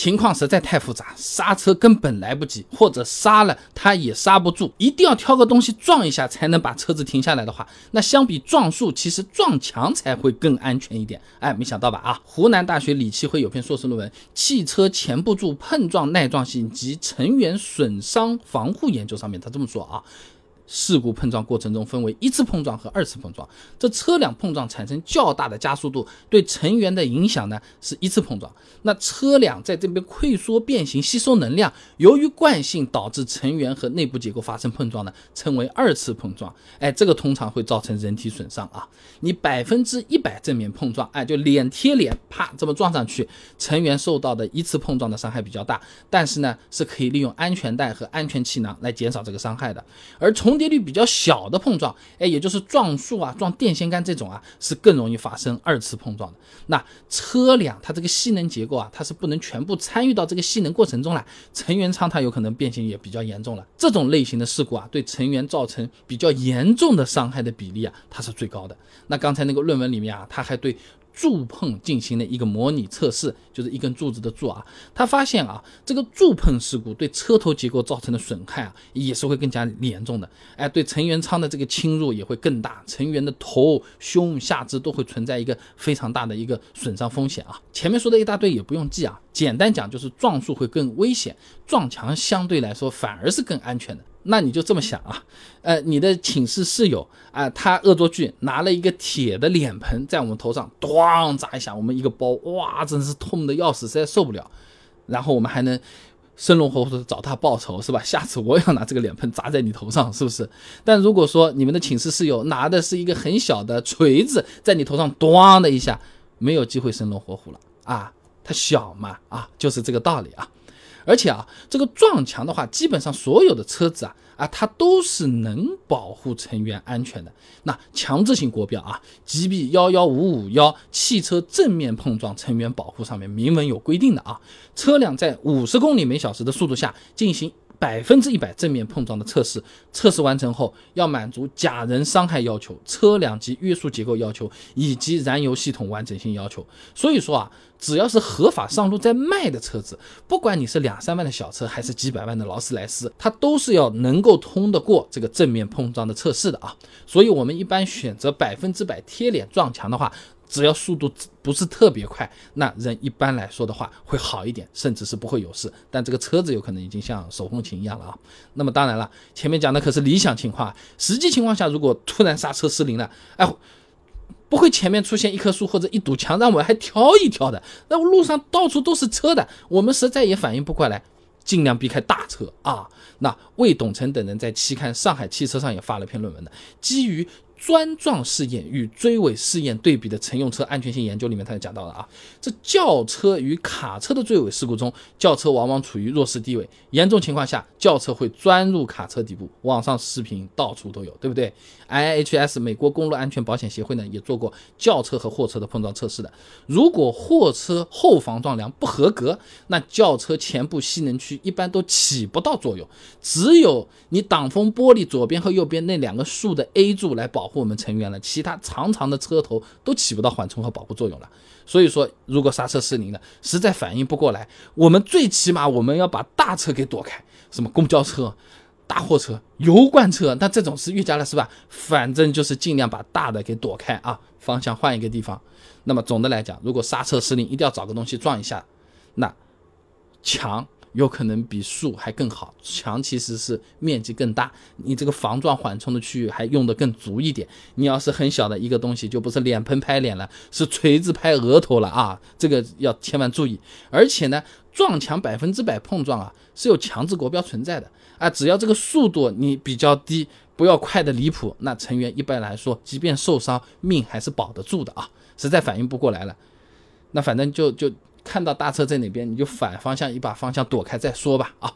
情况实在太复杂，刹车根本来不及，或者刹了它也刹不住，一定要挑个东西撞一下才能把车子停下来的话，那相比撞树，其实撞墙才会更安全一点。哎，没想到吧？啊，湖南大学理气会有篇硕士论文《汽车前部柱碰撞耐撞性及成员损伤防护研究》上面，他这么说啊。事故碰撞过程中分为一次碰撞和二次碰撞。这车辆碰撞产生较大的加速度，对成员的影响呢是一次碰撞。那车辆在这边溃缩变形吸收能量，由于惯性导致成员和内部结构发生碰撞呢，称为二次碰撞。哎，这个通常会造成人体损伤啊。你百分之一百正面碰撞，哎，就脸贴脸，啪这么撞上去，成员受到的一次碰撞的伤害比较大，但是呢是可以利用安全带和安全气囊来减少这个伤害的，而从跌率比较小的碰撞，哎，也就是撞树啊、撞电线杆这种啊，是更容易发生二次碰撞的。那车辆它这个吸能结构啊，它是不能全部参与到这个吸能过程中来，成员舱它有可能变形也比较严重了。这种类型的事故啊，对成员造成比较严重的伤害的比例啊，它是最高的。那刚才那个论文里面啊，它还对。柱碰进行了一个模拟测试，就是一根柱子的柱啊，他发现啊，这个柱碰事故对车头结构造成的损害啊，也是会更加严重的，哎，对成员舱的这个侵入也会更大，成员的头、胸、下肢都会存在一个非常大的一个损伤风险啊。前面说的一大堆也不用记啊，简单讲就是撞树会更危险，撞墙相对来说反而是更安全的。那你就这么想啊，呃，你的寝室室友啊，他恶作剧拿了一个铁的脸盆在我们头上咣砸一下，我们一个包，哇，真是痛的要死，实在受不了。然后我们还能生龙活虎的找他报仇，是吧？下次我也要拿这个脸盆砸在你头上，是不是？但如果说你们的寝室室友拿的是一个很小的锤子，在你头上咣的一下，没有机会生龙活虎了啊，他小嘛，啊，就是这个道理啊。而且啊，这个撞墙的话，基本上所有的车子啊啊，它都是能保护成员安全的。那强制性国标啊，GB 幺幺五五幺汽车正面碰撞成员保护上面明文有规定的啊，车辆在五十公里每小时的速度下进行。百分之一百正面碰撞的测试，测试完成后要满足假人伤害要求、车辆及约束结构要求以及燃油系统完整性要求。所以说啊，只要是合法上路在卖的车子，不管你是两三万的小车还是几百万的劳斯莱斯，它都是要能够通得过这个正面碰撞的测试的啊。所以我们一般选择百分之百贴脸撞墙的话。只要速度不是特别快，那人一般来说的话会好一点，甚至是不会有事。但这个车子有可能已经像手风琴一样了啊。那么当然了，前面讲的可是理想情况，实际情况下，如果突然刹车失灵了，哎，不会前面出现一棵树或者一堵墙让我还挑一挑的。那路上到处都是车的，我们实在也反应不过来，尽量避开大车啊。那魏董成等人在期刊《上海汽车》上也发了篇论文的，基于。钻撞试验与追尾试验对比的乘用车安全性研究里面，他就讲到了啊，这轿车与卡车的追尾事故中，轿车往往处于弱势地位，严重情况下，轿车会钻入卡车底部。网上视频到处都有，对不对？IHS 美国公路安全保险协会呢也做过轿车和货车的碰撞测试的。如果货车后防撞梁不合格，那轿车前部吸能区一般都起不到作用，只有你挡风玻璃左边和右边那两个竖的 A 柱来保。护我们成员了，其他长长的车头都起不到缓冲和保护作用了。所以说，如果刹车失灵了，实在反应不过来，我们最起码我们要把大车给躲开，什么公交车、大货车、油罐车，那这种是越加了是吧？反正就是尽量把大的给躲开啊，方向换一个地方。那么总的来讲，如果刹车失灵，一定要找个东西撞一下，那墙。有可能比树还更好，墙其实是面积更大，你这个防撞缓冲的区域还用的更足一点。你要是很小的一个东西，就不是脸盆拍脸了，是锤子拍额头了啊！这个要千万注意。而且呢，撞墙百分之百碰撞啊，是有强制国标存在的啊。只要这个速度你比较低，不要快的离谱，那成员一般来说，即便受伤，命还是保得住的啊。实在反应不过来了，那反正就就。看到大车在哪边，你就反方向一把方向躲开再说吧啊。